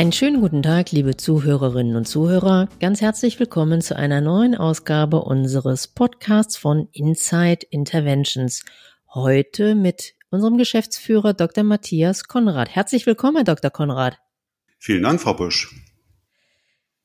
Einen schönen guten Tag, liebe Zuhörerinnen und Zuhörer. Ganz herzlich willkommen zu einer neuen Ausgabe unseres Podcasts von Inside Interventions. Heute mit unserem Geschäftsführer Dr. Matthias Konrad. Herzlich willkommen, Herr Dr. Konrad. Vielen Dank, Frau Busch.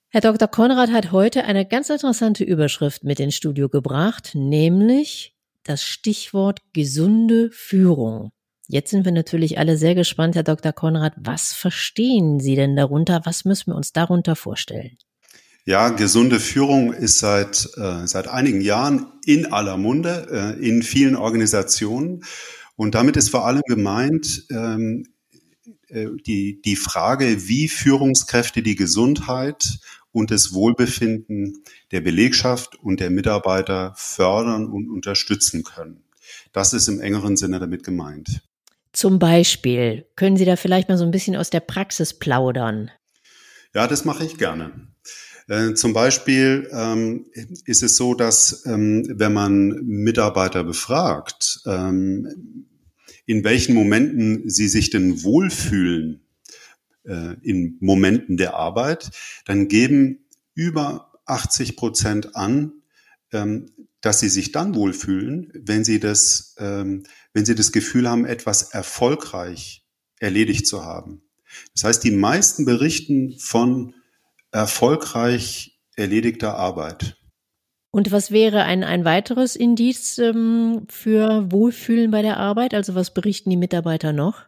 Herr Dr. Konrad hat heute eine ganz interessante Überschrift mit ins Studio gebracht, nämlich das Stichwort gesunde Führung. Jetzt sind wir natürlich alle sehr gespannt, Herr Dr. Konrad. Was verstehen Sie denn darunter? Was müssen wir uns darunter vorstellen? Ja, gesunde Führung ist seit, äh, seit einigen Jahren in aller Munde, äh, in vielen Organisationen. Und damit ist vor allem gemeint ähm, äh, die, die Frage, wie Führungskräfte die Gesundheit und das Wohlbefinden der Belegschaft und der Mitarbeiter fördern und unterstützen können. Das ist im engeren Sinne damit gemeint. Zum Beispiel, können Sie da vielleicht mal so ein bisschen aus der Praxis plaudern? Ja, das mache ich gerne. Äh, zum Beispiel ähm, ist es so, dass ähm, wenn man Mitarbeiter befragt, ähm, in welchen Momenten sie sich denn wohlfühlen äh, in Momenten der Arbeit, dann geben über 80 Prozent an, ähm, dass sie sich dann wohlfühlen, wenn sie das, ähm, wenn sie das Gefühl haben, etwas erfolgreich erledigt zu haben. Das heißt, die meisten berichten von erfolgreich erledigter Arbeit. Und was wäre ein, ein weiteres Indiz ähm, für Wohlfühlen bei der Arbeit? Also was berichten die Mitarbeiter noch?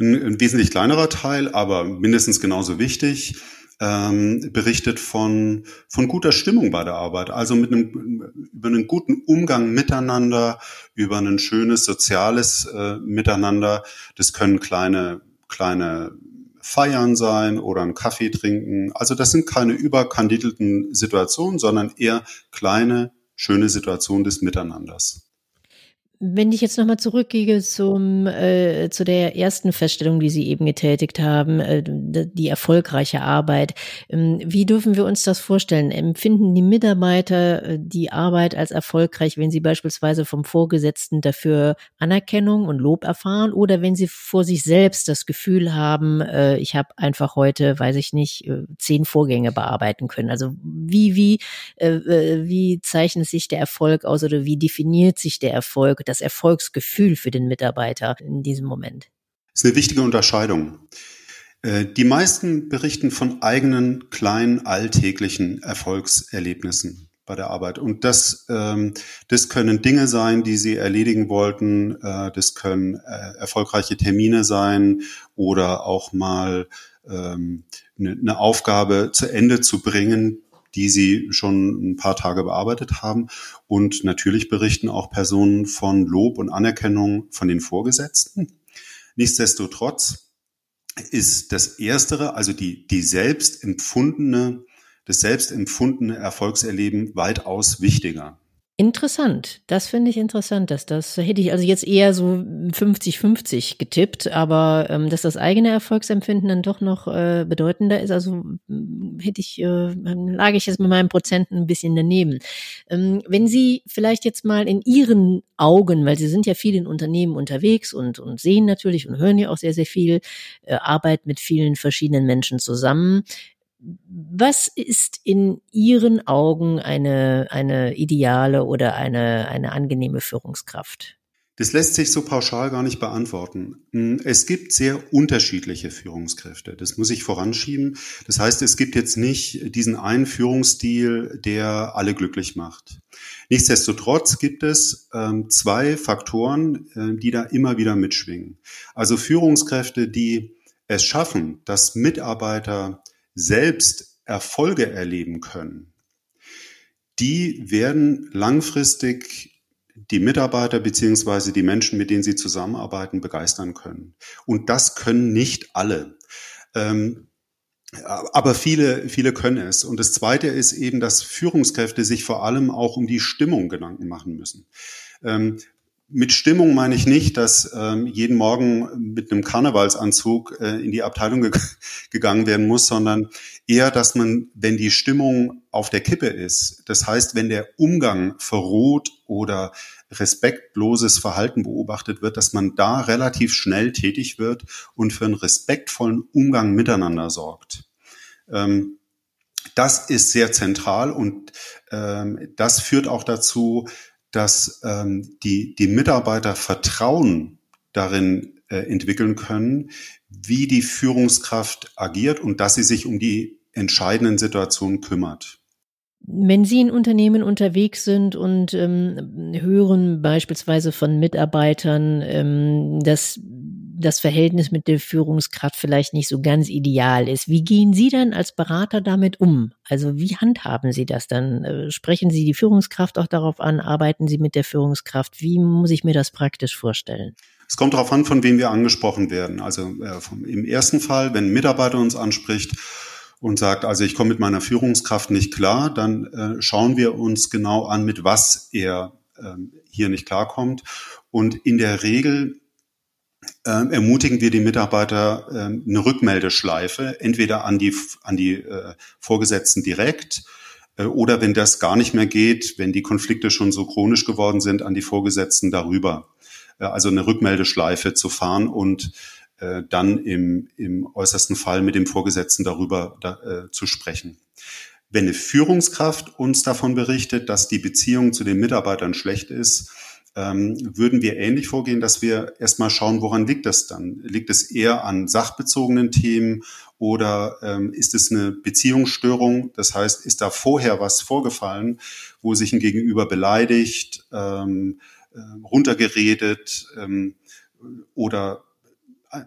Ein, ein wesentlich kleinerer Teil, aber mindestens genauso wichtig ähm, berichtet von, von guter Stimmung bei der Arbeit, also mit einem, über einen guten Umgang miteinander, über ein schönes soziales äh, Miteinander. Das können kleine, kleine Feiern sein oder einen Kaffee trinken. Also das sind keine überkandidelten Situationen, sondern eher kleine, schöne Situationen des Miteinanders. Wenn ich jetzt nochmal zurückgehe zum, äh, zu der ersten Feststellung, die Sie eben getätigt haben, äh, die erfolgreiche Arbeit. Ähm, wie dürfen wir uns das vorstellen? Empfinden die Mitarbeiter äh, die Arbeit als erfolgreich, wenn sie beispielsweise vom Vorgesetzten dafür Anerkennung und Lob erfahren oder wenn sie vor sich selbst das Gefühl haben, äh, ich habe einfach heute, weiß ich nicht, äh, zehn Vorgänge bearbeiten können? Also wie, wie, äh, äh, wie zeichnet sich der Erfolg aus oder wie definiert sich der Erfolg? Das Erfolgsgefühl für den Mitarbeiter in diesem Moment? Das ist eine wichtige Unterscheidung. Äh, die meisten berichten von eigenen kleinen alltäglichen Erfolgserlebnissen bei der Arbeit. Und das, ähm, das können Dinge sein, die sie erledigen wollten. Äh, das können äh, erfolgreiche Termine sein oder auch mal ähm, eine, eine Aufgabe zu Ende zu bringen, die sie schon ein paar Tage bearbeitet haben. Und natürlich berichten auch Personen von Lob und Anerkennung von den Vorgesetzten. Nichtsdestotrotz ist das Erstere, also die, die selbst empfundene, das selbst empfundene Erfolgserleben weitaus wichtiger. Interessant, das finde ich interessant, dass das hätte ich also jetzt eher so 50-50 getippt, aber ähm, dass das eigene Erfolgsempfinden dann doch noch äh, bedeutender ist, also hm, hätte ich, äh, lag ich jetzt mit meinen Prozenten ein bisschen daneben. Ähm, wenn Sie vielleicht jetzt mal in Ihren Augen, weil Sie sind ja viel in Unternehmen unterwegs und, und sehen natürlich und hören ja auch sehr, sehr viel, äh, Arbeit mit vielen verschiedenen Menschen zusammen. Was ist in Ihren Augen eine, eine ideale oder eine, eine angenehme Führungskraft? Das lässt sich so pauschal gar nicht beantworten. Hm, es gibt sehr unterschiedliche Führungskräfte. Das muss ich voranschieben. Das heißt, es gibt jetzt nicht diesen einen Führungsstil, der alle glücklich macht. Nichtsdestotrotz gibt es ähm, zwei Faktoren, äh, die da immer wieder mitschwingen. Also Führungskräfte, die es schaffen, dass Mitarbeiter selbst Erfolge erleben können, die werden langfristig die Mitarbeiter beziehungsweise die Menschen, mit denen sie zusammenarbeiten, begeistern können. Und das können nicht alle. Ähm, aber viele, viele können es. Und das Zweite ist eben, dass Führungskräfte sich vor allem auch um die Stimmung Gedanken machen müssen. Ähm, mit Stimmung meine ich nicht, dass ähm, jeden Morgen mit einem Karnevalsanzug äh, in die Abteilung ge gegangen werden muss, sondern eher, dass man, wenn die Stimmung auf der Kippe ist, das heißt, wenn der Umgang verroht oder respektloses Verhalten beobachtet wird, dass man da relativ schnell tätig wird und für einen respektvollen Umgang miteinander sorgt. Ähm, das ist sehr zentral und ähm, das führt auch dazu, dass ähm, die, die Mitarbeiter Vertrauen darin äh, entwickeln können, wie die Führungskraft agiert und dass sie sich um die entscheidenden Situationen kümmert. Wenn Sie in Unternehmen unterwegs sind und ähm, hören beispielsweise von Mitarbeitern, ähm, dass das Verhältnis mit der Führungskraft vielleicht nicht so ganz ideal ist. Wie gehen Sie dann als Berater damit um? Also wie handhaben Sie das dann? Äh, sprechen Sie die Führungskraft auch darauf an? Arbeiten Sie mit der Führungskraft? Wie muss ich mir das praktisch vorstellen? Es kommt darauf an, von wem wir angesprochen werden. Also äh, vom, im ersten Fall, wenn ein Mitarbeiter uns anspricht und sagt, also ich komme mit meiner Führungskraft nicht klar, dann äh, schauen wir uns genau an, mit was er äh, hier nicht klarkommt. Und in der Regel äh, ermutigen wir die Mitarbeiter äh, eine Rückmeldeschleife, entweder an die, an die äh, Vorgesetzten direkt äh, oder wenn das gar nicht mehr geht, wenn die Konflikte schon so chronisch geworden sind, an die Vorgesetzten darüber. Äh, also eine Rückmeldeschleife zu fahren und äh, dann im, im äußersten Fall mit dem Vorgesetzten darüber da, äh, zu sprechen. Wenn eine Führungskraft uns davon berichtet, dass die Beziehung zu den Mitarbeitern schlecht ist, ähm, würden wir ähnlich vorgehen, dass wir erstmal schauen, woran liegt das dann? Liegt es eher an sachbezogenen Themen oder ähm, ist es eine Beziehungsstörung? Das heißt, ist da vorher was vorgefallen, wo sich ein Gegenüber beleidigt, ähm, äh, runtergeredet ähm, oder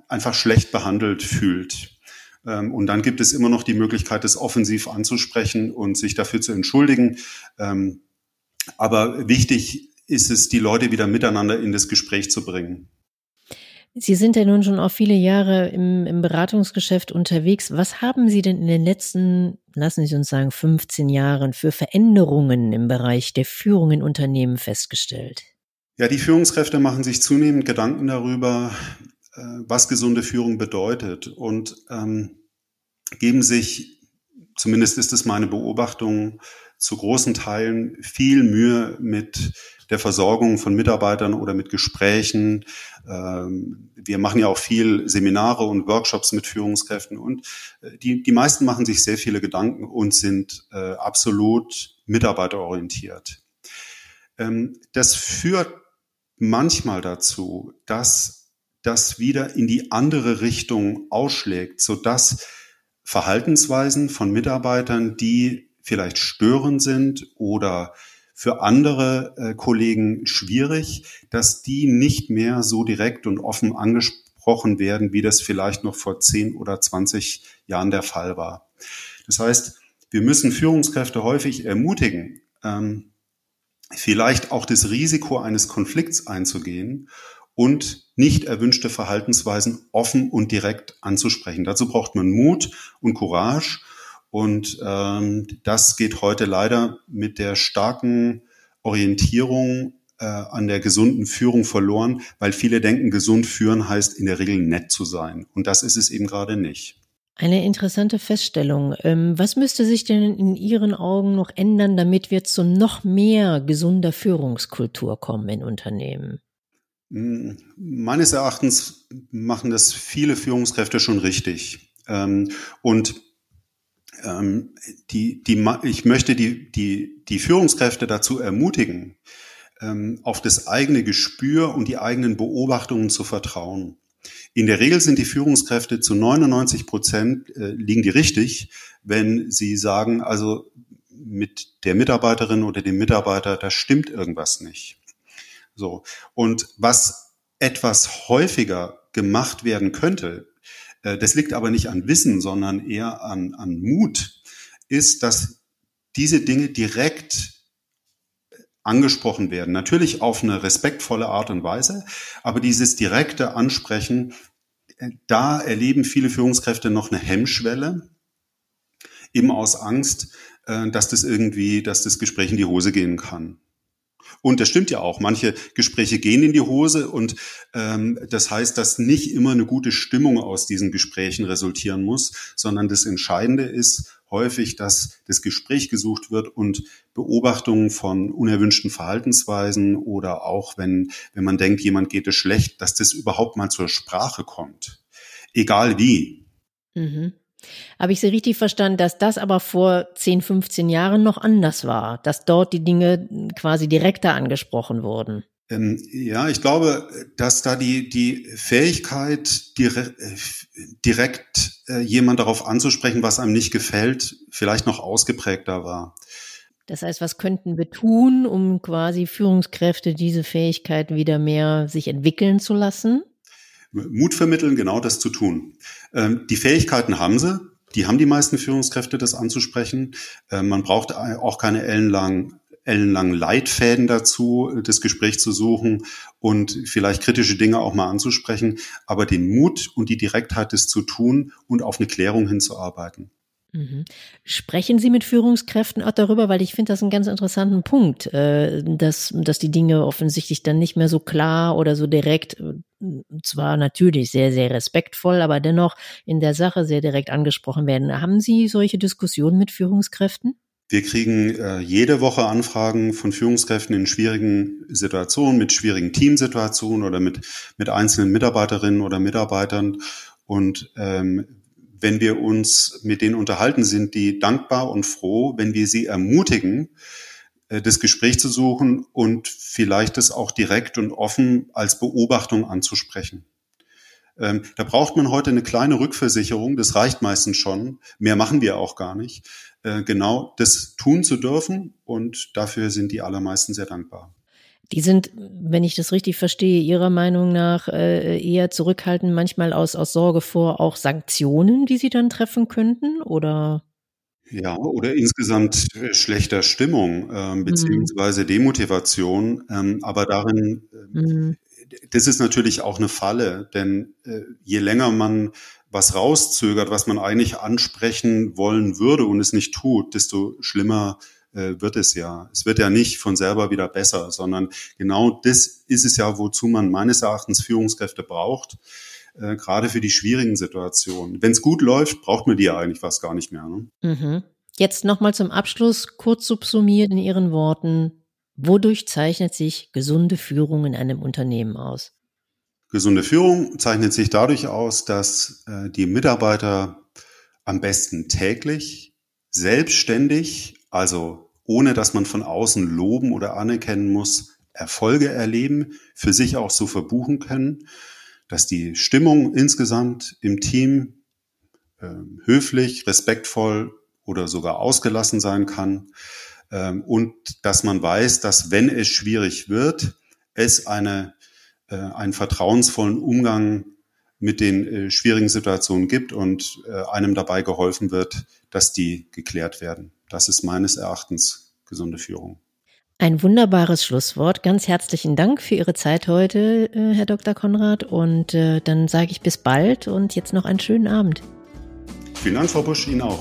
einfach schlecht behandelt fühlt? Ähm, und dann gibt es immer noch die Möglichkeit, das offensiv anzusprechen und sich dafür zu entschuldigen. Ähm, aber wichtig ist es, die Leute wieder miteinander in das Gespräch zu bringen. Sie sind ja nun schon auch viele Jahre im, im, Beratungsgeschäft unterwegs. Was haben Sie denn in den letzten, lassen Sie uns sagen, 15 Jahren für Veränderungen im Bereich der Führung in Unternehmen festgestellt? Ja, die Führungskräfte machen sich zunehmend Gedanken darüber, äh, was gesunde Führung bedeutet und ähm, geben sich, zumindest ist es meine Beobachtung, zu großen Teilen viel Mühe mit der Versorgung von Mitarbeitern oder mit Gesprächen. Ähm, wir machen ja auch viel Seminare und Workshops mit Führungskräften und äh, die, die meisten machen sich sehr viele Gedanken und sind äh, absolut mitarbeiterorientiert. Ähm, das führt manchmal dazu, dass das wieder in die andere Richtung ausschlägt, so dass Verhaltensweisen von Mitarbeitern, die vielleicht störend sind oder für andere äh, Kollegen schwierig, dass die nicht mehr so direkt und offen angesprochen werden, wie das vielleicht noch vor 10 oder 20 Jahren der Fall war. Das heißt, wir müssen Führungskräfte häufig ermutigen, ähm, vielleicht auch das Risiko eines Konflikts einzugehen und nicht erwünschte Verhaltensweisen offen und direkt anzusprechen. Dazu braucht man Mut und Courage und ähm, das geht heute leider mit der starken Orientierung äh, an der gesunden Führung verloren, weil viele denken, gesund führen heißt in der Regel nett zu sein. Und das ist es eben gerade nicht. Eine interessante Feststellung. Ähm, was müsste sich denn in Ihren Augen noch ändern, damit wir zu noch mehr gesunder Führungskultur kommen in Unternehmen? Hm, meines Erachtens machen das viele Führungskräfte schon richtig. Ähm, und ähm, die, die, ich möchte die, die, die Führungskräfte dazu ermutigen, ähm, auf das eigene Gespür und die eigenen Beobachtungen zu vertrauen. In der Regel sind die Führungskräfte zu 99 Prozent äh, liegen die richtig, wenn sie sagen, also mit der Mitarbeiterin oder dem Mitarbeiter, da stimmt irgendwas nicht. So. Und was etwas häufiger gemacht werden könnte, das liegt aber nicht an Wissen, sondern eher an, an Mut, ist, dass diese Dinge direkt angesprochen werden. Natürlich auf eine respektvolle Art und Weise, aber dieses direkte Ansprechen, äh, da erleben viele Führungskräfte noch eine Hemmschwelle, eben aus Angst, äh, dass das irgendwie, dass das Gespräch in die Hose gehen kann. Und das stimmt ja auch. Manche Gespräche gehen in die Hose und ähm, das heißt, dass nicht immer eine gute Stimmung aus diesen Gesprächen resultieren muss, sondern das Entscheidende ist häufig, dass das Gespräch gesucht wird und Beobachtungen von unerwünschten Verhaltensweisen oder auch wenn, wenn man denkt, jemand geht es schlecht, dass das überhaupt mal zur Sprache kommt. Egal wie. Mhm. Habe ich Sie richtig verstanden, dass das aber vor 10, 15 Jahren noch anders war, dass dort die Dinge quasi direkter angesprochen wurden? Ähm, ja, ich glaube, dass da die, die Fähigkeit, direkt, äh, direkt äh, jemand darauf anzusprechen, was einem nicht gefällt, vielleicht noch ausgeprägter war. Das heißt, was könnten wir tun, um quasi Führungskräfte diese Fähigkeit wieder mehr sich entwickeln zu lassen? Mut vermitteln, genau das zu tun. Ähm, die Fähigkeiten haben sie. Die haben die meisten Führungskräfte, das anzusprechen. Ähm, man braucht auch keine ellenlangen, ellenlangen Leitfäden dazu, das Gespräch zu suchen und vielleicht kritische Dinge auch mal anzusprechen. Aber den Mut und die Direktheit, das zu tun und auf eine Klärung hinzuarbeiten. Mhm. Sprechen Sie mit Führungskräften auch darüber, weil ich finde das einen ganz interessanten Punkt, äh, dass, dass die Dinge offensichtlich dann nicht mehr so klar oder so direkt, äh, zwar natürlich sehr, sehr respektvoll, aber dennoch in der Sache sehr direkt angesprochen werden. Haben Sie solche Diskussionen mit Führungskräften? Wir kriegen äh, jede Woche Anfragen von Führungskräften in schwierigen Situationen, mit schwierigen Teamsituationen oder mit, mit einzelnen Mitarbeiterinnen oder Mitarbeitern. Und ähm, wenn wir uns mit denen unterhalten, sind die dankbar und froh, wenn wir sie ermutigen, das Gespräch zu suchen und vielleicht das auch direkt und offen als Beobachtung anzusprechen. Ähm, da braucht man heute eine kleine Rückversicherung, das reicht meistens schon, mehr machen wir auch gar nicht, äh, genau das tun zu dürfen und dafür sind die allermeisten sehr dankbar. Die sind, wenn ich das richtig verstehe, Ihrer Meinung nach äh, eher zurückhaltend, manchmal aus, aus Sorge vor auch Sanktionen, die Sie dann treffen könnten, oder? Ja, oder insgesamt äh, schlechter Stimmung ähm, mhm. beziehungsweise Demotivation. Ähm, aber darin, äh, mhm. das ist natürlich auch eine Falle, denn äh, je länger man was rauszögert, was man eigentlich ansprechen wollen würde und es nicht tut, desto schlimmer äh, wird es ja. Es wird ja nicht von selber wieder besser, sondern genau das ist es ja, wozu man meines Erachtens Führungskräfte braucht, äh, gerade für die schwierigen Situationen. Wenn es gut läuft, braucht man die ja eigentlich fast gar nicht mehr. Ne? Mhm. Jetzt nochmal zum Abschluss, kurz subsumiert in Ihren Worten. Wodurch zeichnet sich gesunde Führung in einem Unternehmen aus? Gesunde Führung zeichnet sich dadurch aus, dass äh, die Mitarbeiter am besten täglich, selbstständig also ohne dass man von außen loben oder anerkennen muss, Erfolge erleben, für sich auch so verbuchen können, dass die Stimmung insgesamt im Team äh, höflich, respektvoll oder sogar ausgelassen sein kann ähm, und dass man weiß, dass wenn es schwierig wird, es eine, äh, einen vertrauensvollen Umgang mit den äh, schwierigen Situationen gibt und äh, einem dabei geholfen wird, dass die geklärt werden. Das ist meines Erachtens gesunde Führung. Ein wunderbares Schlusswort. Ganz herzlichen Dank für Ihre Zeit heute, äh, Herr Dr. Konrad. Und äh, dann sage ich bis bald und jetzt noch einen schönen Abend. Vielen Dank, Frau Busch, Ihnen auch.